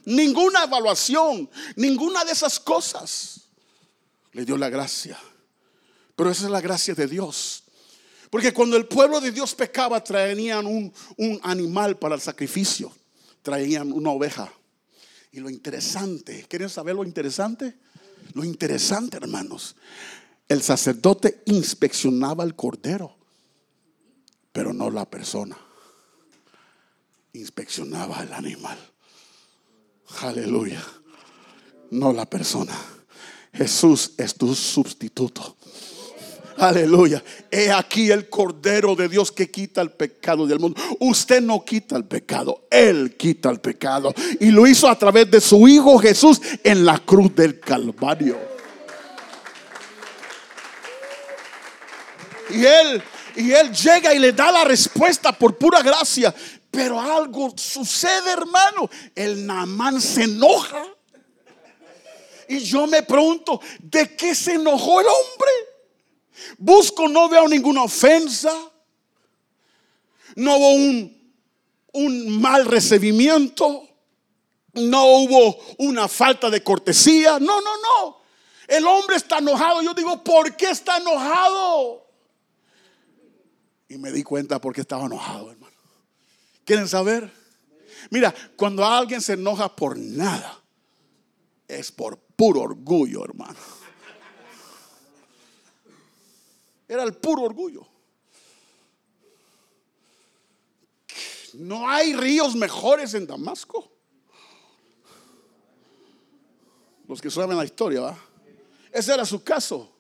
Ninguna evaluación, ninguna de esas cosas. Le dio la gracia. Pero esa es la gracia de Dios. Porque cuando el pueblo de Dios pecaba, traían un, un animal para el sacrificio. Traían una oveja. Y lo interesante, ¿quieren saber lo interesante? Lo interesante, hermanos, el sacerdote inspeccionaba el cordero, pero no la persona. Inspeccionaba el animal. Aleluya. No la persona. Jesús es tu sustituto. Aleluya. He aquí el Cordero de Dios que quita el pecado del mundo. Usted no quita el pecado, Él quita el pecado. Y lo hizo a través de su Hijo Jesús en la cruz del Calvario. Y Él, y Él llega y le da la respuesta por pura gracia. Pero algo sucede, hermano. El Namán se enoja. Y yo me pregunto, ¿de qué se enojó el hombre? Busco, no veo ninguna ofensa. No hubo un, un mal recibimiento. No hubo una falta de cortesía. No, no, no. El hombre está enojado. Yo digo, ¿por qué está enojado? Y me di cuenta por qué estaba enojado. ¿Quieren saber? Mira, cuando alguien se enoja por nada, es por puro orgullo, hermano. Era el puro orgullo. No hay ríos mejores en Damasco. Los que saben la historia, ¿va? Ese era su caso.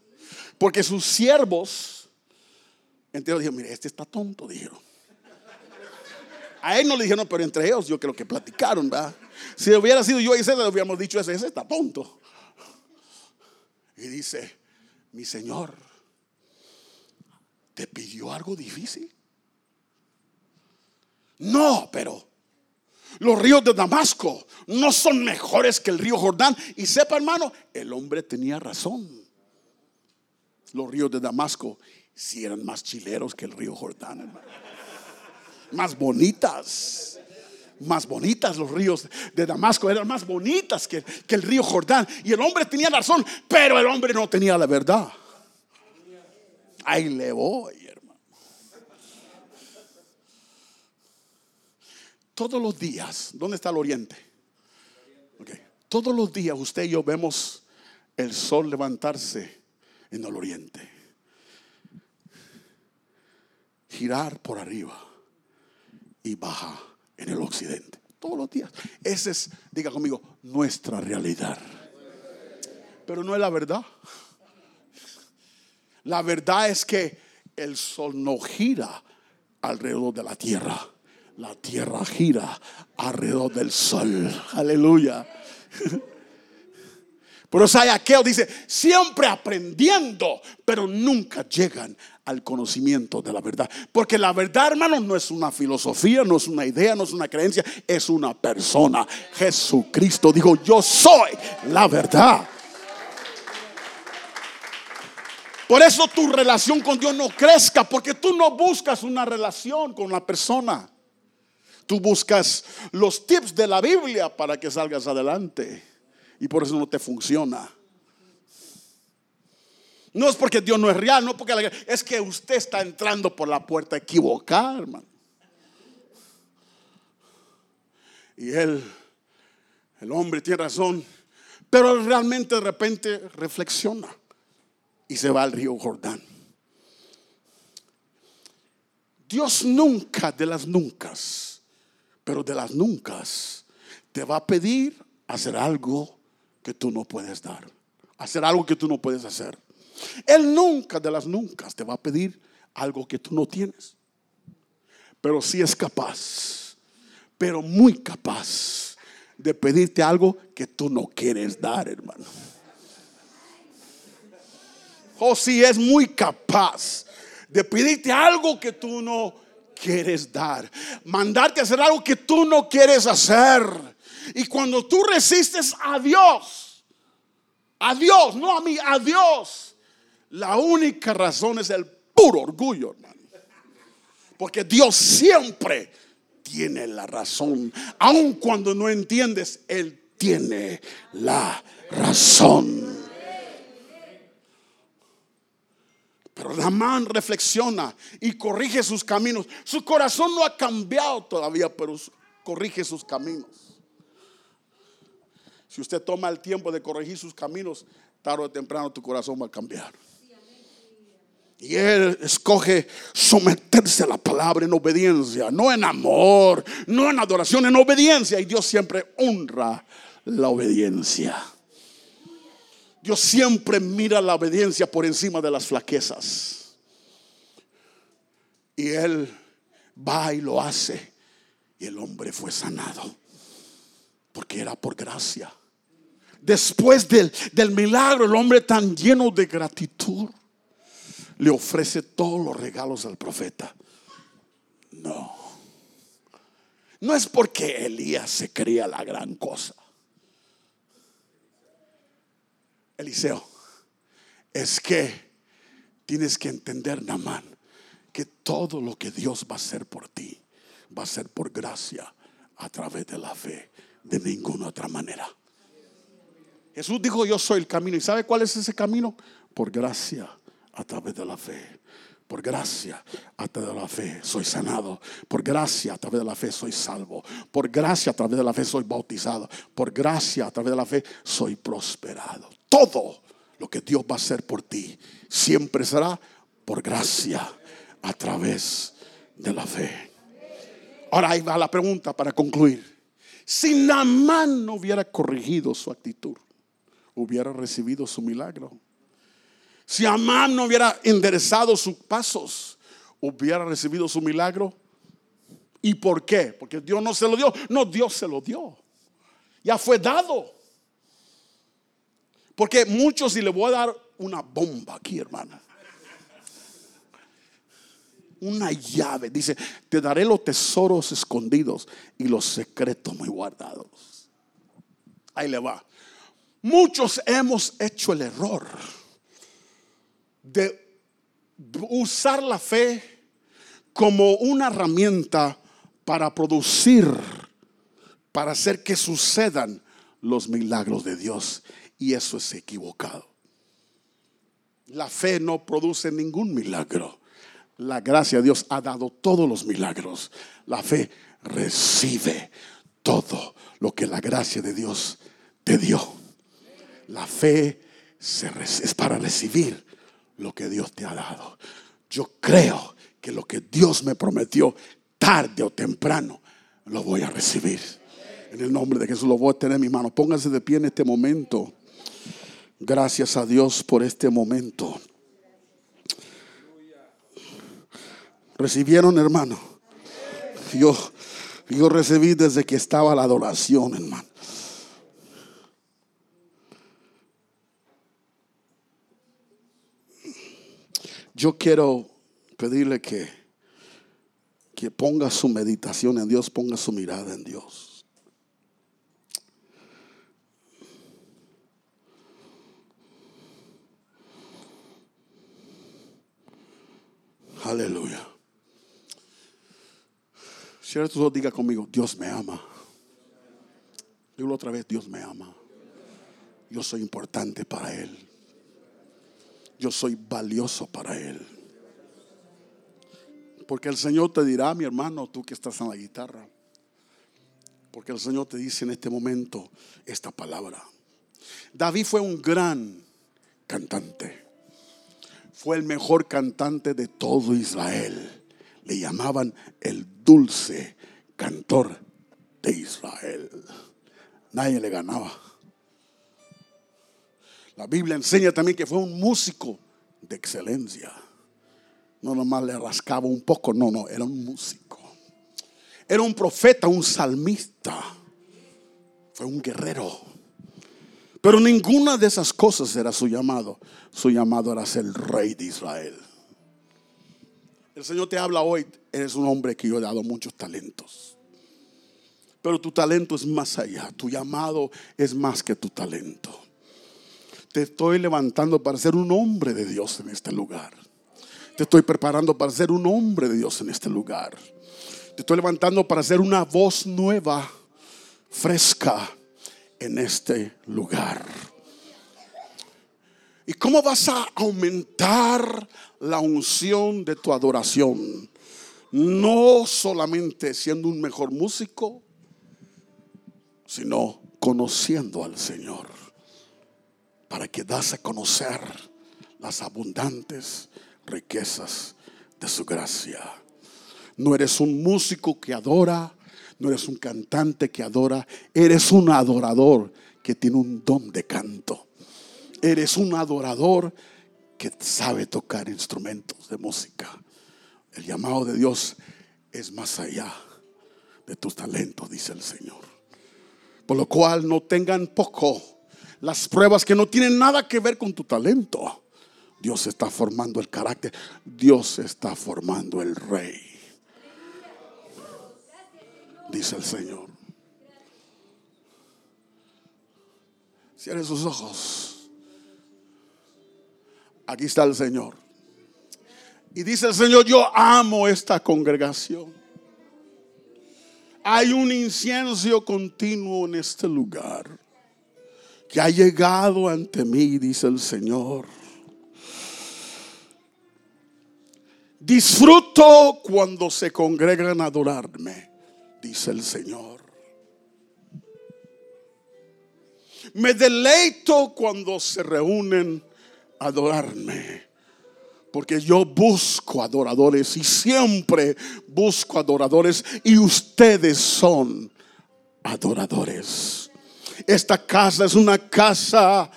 Porque sus siervos enteros dijeron, mire, este está tonto, dijeron. A él no le dijeron, pero entre ellos yo creo que platicaron, ¿va? Si hubiera sido yo y ese, le hubiéramos dicho ese, ese está tonto. Y dice, mi Señor, ¿te pidió algo difícil? No, pero los ríos de Damasco no son mejores que el río Jordán. Y sepa, hermano, el hombre tenía razón. Los ríos de Damasco sí eran más chileros que el río Jordán, hermano. Más bonitas más bonitas los ríos de Damasco, eran más bonitas que, el río Jordán. Y el hombre tenía razón, pero el hombre no tenía la verdad. Ahí le voy, hermano. Todos los días, ¿dónde está el oriente? Todos los días usted y yo vemos el sol levantarse en el oriente, girar por arriba y bajar en el occidente. Todos los días. Esa es, diga conmigo, nuestra realidad. Pero no es la verdad. La verdad es que el sol no gira alrededor de la tierra. La tierra gira alrededor del sol. Aleluya. Pero aquel dice, siempre aprendiendo, pero nunca llegan al conocimiento de la verdad. Porque la verdad, hermano, no es una filosofía, no es una idea, no es una creencia, es una persona. Jesucristo dijo, yo soy la verdad. Por eso tu relación con Dios no crezca, porque tú no buscas una relación con la persona. Tú buscas los tips de la Biblia para que salgas adelante y por eso no te funciona. No es porque Dios no es real, no porque es que usted está entrando por la puerta equivocada, hermano. Y él, el hombre tiene razón, pero él realmente de repente reflexiona y se va al río Jordán. Dios nunca de las nunca, pero de las nunca, te va a pedir hacer algo que tú no puedes dar. Hacer algo que tú no puedes hacer. Él nunca de las nunca te va a pedir algo que tú no tienes. Pero sí es capaz, pero muy capaz de pedirte algo que tú no quieres dar, hermano. O si es muy capaz de pedirte algo que tú no quieres dar. Mandarte a hacer algo que tú no quieres hacer. Y cuando tú resistes a Dios, a Dios, no a mí, a Dios, la única razón es el puro orgullo, hermano. Porque Dios siempre tiene la razón. Aun cuando no entiendes, Él tiene la razón. Pero Namán reflexiona y corrige sus caminos. Su corazón no ha cambiado todavía, pero corrige sus caminos. Si usted toma el tiempo de corregir sus caminos, tarde o temprano tu corazón va a cambiar. Y él escoge someterse a la palabra en obediencia, no en amor, no en adoración, en obediencia. Y Dios siempre honra la obediencia. Dios siempre mira la obediencia por encima de las flaquezas. Y él va y lo hace. Y el hombre fue sanado. Porque era por gracia después del, del milagro, el hombre tan lleno de gratitud le ofrece todos los regalos al profeta. No. No es porque Elías se creía la gran cosa. Eliseo, es que tienes que entender, Namán, que todo lo que Dios va a hacer por ti va a ser por gracia a través de la fe, de ninguna otra manera. Jesús dijo, yo soy el camino. ¿Y sabe cuál es ese camino? Por gracia, a través de la fe. Por gracia, a través de la fe, soy sanado. Por gracia, a través de la fe, soy salvo. Por gracia, a través de la fe, soy bautizado. Por gracia, a través de la fe, soy prosperado. Todo lo que Dios va a hacer por ti siempre será por gracia, a través de la fe. Ahora ahí va la pregunta para concluir. Si Namán no hubiera corregido su actitud, hubiera recibido su milagro. Si Amán no hubiera enderezado sus pasos, hubiera recibido su milagro. ¿Y por qué? Porque Dios no se lo dio. No, Dios se lo dio. Ya fue dado. Porque muchos, y le voy a dar una bomba aquí, hermana. Una llave. Dice, te daré los tesoros escondidos y los secretos muy guardados. Ahí le va. Muchos hemos hecho el error de usar la fe como una herramienta para producir, para hacer que sucedan los milagros de Dios. Y eso es equivocado. La fe no produce ningún milagro. La gracia de Dios ha dado todos los milagros. La fe recibe todo lo que la gracia de Dios te dio. La fe es para recibir lo que Dios te ha dado. Yo creo que lo que Dios me prometió, tarde o temprano, lo voy a recibir. En el nombre de Jesús lo voy a tener en mi mano. Pónganse de pie en este momento. Gracias a Dios por este momento. ¿Recibieron, hermano? Yo, yo recibí desde que estaba la adoración, hermano. Yo quiero pedirle que, que ponga su meditación en Dios, ponga su mirada en Dios. Aleluya. Cierra tus ojos, diga conmigo, Dios me ama. Digo otra vez, Dios me ama. Yo soy importante para Él yo soy valioso para Él. Porque el Señor te dirá, mi hermano, tú que estás en la guitarra, porque el Señor te dice en este momento esta palabra. David fue un gran cantante. Fue el mejor cantante de todo Israel. Le llamaban el dulce cantor de Israel. Nadie le ganaba. La Biblia enseña también que fue un músico de excelencia. No nomás le rascaba un poco, no, no, era un músico. Era un profeta, un salmista. Fue un guerrero. Pero ninguna de esas cosas era su llamado. Su llamado era ser el rey de Israel. El Señor te habla hoy, eres un hombre que yo he dado muchos talentos. Pero tu talento es más allá, tu llamado es más que tu talento te estoy levantando para ser un hombre de Dios en este lugar. Te estoy preparando para ser un hombre de Dios en este lugar. Te estoy levantando para ser una voz nueva, fresca en este lugar. ¿Y cómo vas a aumentar la unción de tu adoración? No solamente siendo un mejor músico, sino conociendo al Señor, para que das a conocer las abundantes riquezas de su gracia. No eres un músico que adora, no eres un cantante que adora, eres un adorador que tiene un don de canto. Eres un adorador que sabe tocar instrumentos de música. El llamado de Dios es más allá de tus talentos, dice el Señor. Por lo cual no tengan poco las pruebas que no tienen nada que ver con tu talento. Dios está formando el carácter. Dios está formando el rey dice el Señor. Cierre sus ojos. Aquí está el Señor. Y dice el Señor, yo amo esta congregación. Hay un incienso continuo en este lugar que ha llegado ante mí, dice el Señor. Disfruto cuando se congregan a adorarme dice el Señor. Me deleito cuando se reúnen a adorarme. Porque yo busco adoradores y siempre busco adoradores y ustedes son adoradores. Esta casa es una casa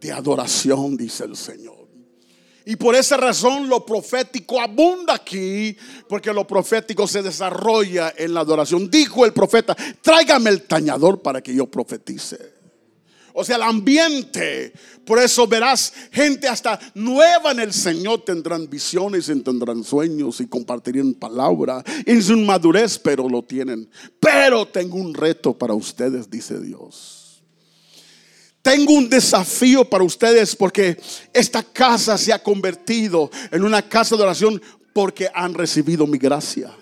de adoración, dice el Señor. Y por esa razón lo profético abunda aquí, porque lo profético se desarrolla en la adoración. Dijo el profeta, tráigame el tañador para que yo profetice. O sea, el ambiente. Por eso verás gente hasta nueva en el Señor. Tendrán visiones y tendrán sueños y compartirían palabra en su madurez, pero lo tienen. Pero tengo un reto para ustedes, dice Dios. Tengo un desafío para ustedes porque esta casa se ha convertido en una casa de oración porque han recibido mi gracia.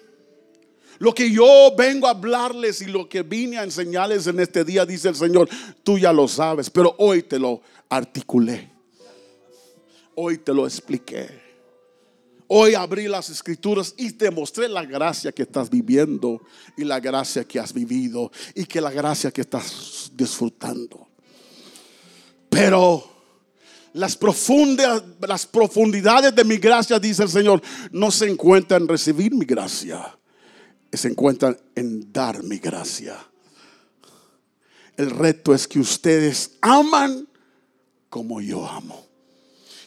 Lo que yo vengo a hablarles y lo que vine a enseñarles en este día, dice el Señor, tú ya lo sabes, pero hoy te lo articulé. Hoy te lo expliqué. Hoy abrí las escrituras y te mostré la gracia que estás viviendo y la gracia que has vivido y que la gracia que estás disfrutando. Pero las, las profundidades de mi gracia, dice el Señor, no se encuentran en recibir mi gracia, se encuentran en dar mi gracia. El reto es que ustedes aman como yo amo.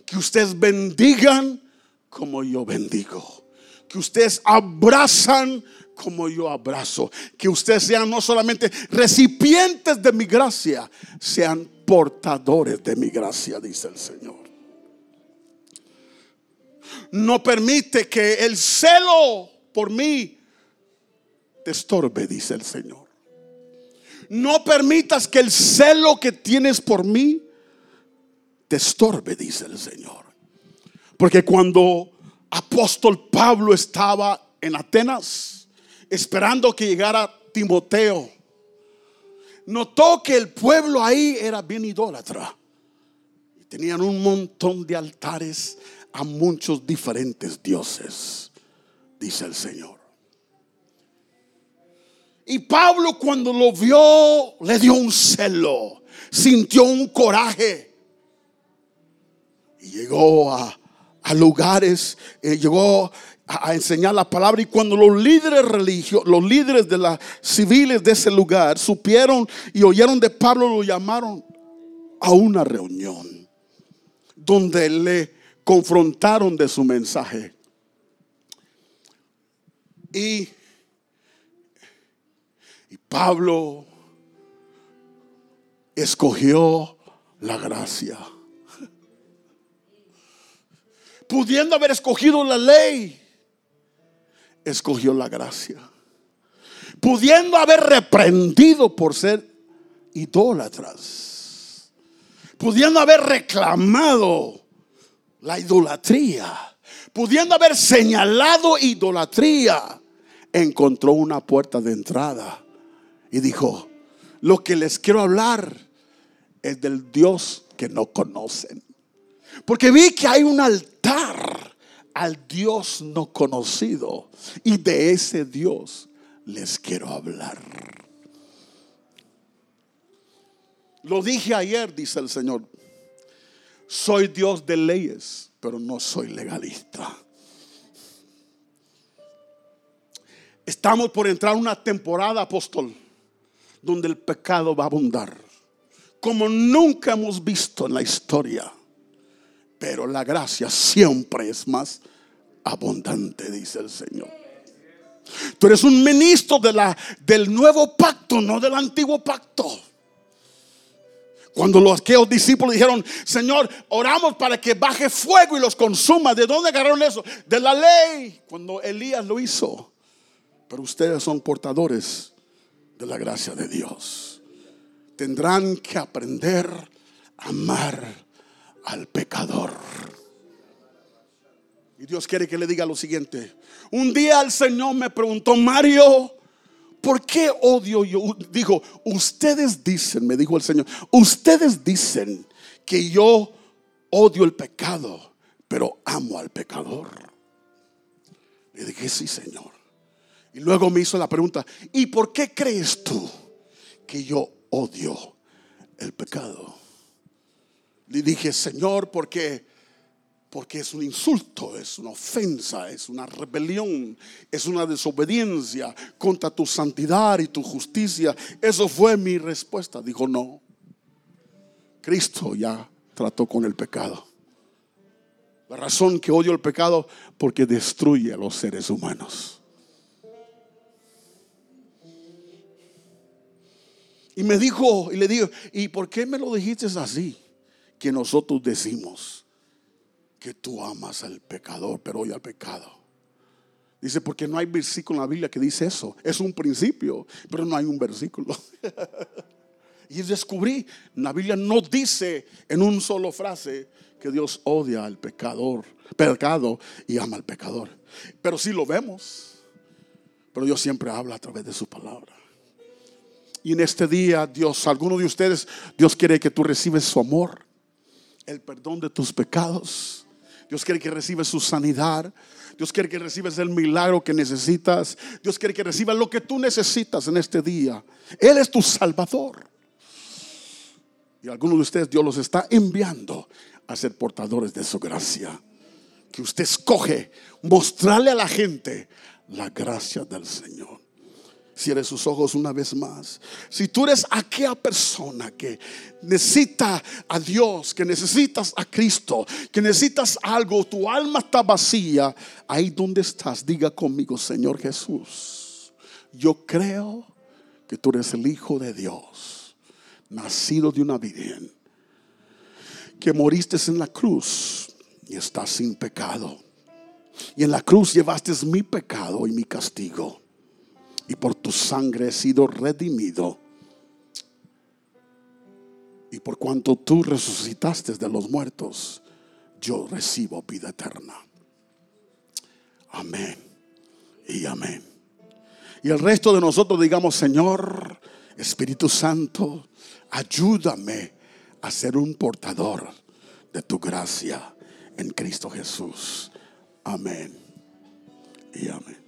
Que ustedes bendigan como yo bendigo. Que ustedes abrazan como yo abrazo. Que ustedes sean no solamente recipientes de mi gracia, sean portadores de mi gracia, dice el Señor. No permite que el celo por mí te estorbe, dice el Señor. No permitas que el celo que tienes por mí te estorbe, dice el Señor. Porque cuando apóstol Pablo estaba en Atenas, esperando que llegara Timoteo, notó que el pueblo ahí era bien idólatra. Tenían un montón de altares a muchos diferentes dioses, dice el Señor. Y Pablo cuando lo vio le dio un celo, sintió un coraje y llegó a, lugares, eh, llegó a, enseñar la palabra. Y cuando los líderes religiosos, los líderes de las civiles de ese lugar supieron y oyeron de Pablo, lo llamaron a una reunión donde le confrontaron de su mensaje. Y, y Pablo escogió la gracia. Pudiendo haber escogido la ley, escogió la gracia. Pudiendo haber reprendido por ser idólatras. Pudiendo haber reclamado la idolatría. Pudiendo haber señalado idolatría. Encontró una puerta de entrada. Y dijo, lo que les quiero hablar es del Dios que no conocen. Porque vi que hay un altar al Dios no conocido. Y de ese Dios les quiero hablar. Lo dije ayer, dice el Señor. Soy Dios de leyes, pero no soy legalista. Estamos por entrar una temporada, apóstol, donde el pecado va a abundar, como nunca hemos visto en la historia. Pero la gracia siempre es más abundante, dice el Señor. Tú eres un ministro de la, del nuevo pacto, no del antiguo pacto. Cuando los aquellos discípulos dijeron, Señor, oramos para que baje fuego y los consuma. ¿De dónde agarraron eso? De la ley. Cuando Elías lo hizo. Pero ustedes son portadores de la gracia de Dios. Tendrán que aprender a amar al pecador. Y Dios quiere que le diga lo siguiente. Un día el Señor me preguntó, Mario, ¿por qué odio yo? Dijo, ustedes dicen, me dijo el Señor, ustedes dicen que yo odio el pecado, pero amo al pecador. Le dije, sí, Señor. Y luego me hizo la pregunta, ¿y por qué crees tú que yo odio el pecado? Le dije, Señor, porque porque es un insulto, es una ofensa, es una rebelión, es una desobediencia contra tu santidad y tu justicia. Eso fue mi respuesta. Dijo, no. Cristo ya trató con el pecado. La razón que odio el pecado porque destruye a los seres humanos. Y me dijo, y le digo, ¿y por qué me lo dijiste así? Que nosotros decimos que tú amas al pecador, pero hoy al pecado. Dice, porque no hay versículo en la Biblia que dice eso. Es un principio, pero no hay un versículo. y descubrí, la Biblia no dice en un solo frase que Dios odia al pecador, pecado y ama al pecador. Pero sí lo vemos. Pero Dios siempre habla a través de su palabra. Y en este día, Dios, alguno de ustedes, Dios quiere que tú recibes su amor, el perdón de tus pecados. Dios quiere que recibas su sanidad. Dios quiere que recibas el milagro que necesitas. Dios quiere que recibas lo que tú necesitas en este día. Él es tu salvador. Y algunos de ustedes Dios los está enviando a ser portadores de su gracia. Que usted escoge mostrarle a la gente la gracia del Señor. Cierre sus ojos una vez más. Si tú eres aquella persona que necesita a Dios, que necesitas a Cristo, que necesitas algo, tu alma está vacía, ahí donde estás, diga conmigo, Señor Jesús, yo creo que tú eres el Hijo de Dios, nacido de una virgen, que moriste en la cruz y estás sin pecado. Y en la cruz llevaste mi pecado y mi castigo y por tu sangre he sido redimido. Y por cuanto tú resucitaste de los muertos, yo recibo vida eterna. Amén y amén. Y el resto de nosotros digamos, Señor, Espíritu Santo, ayúdame a ser un portador de tu gracia en Cristo Jesús. Amén y amén.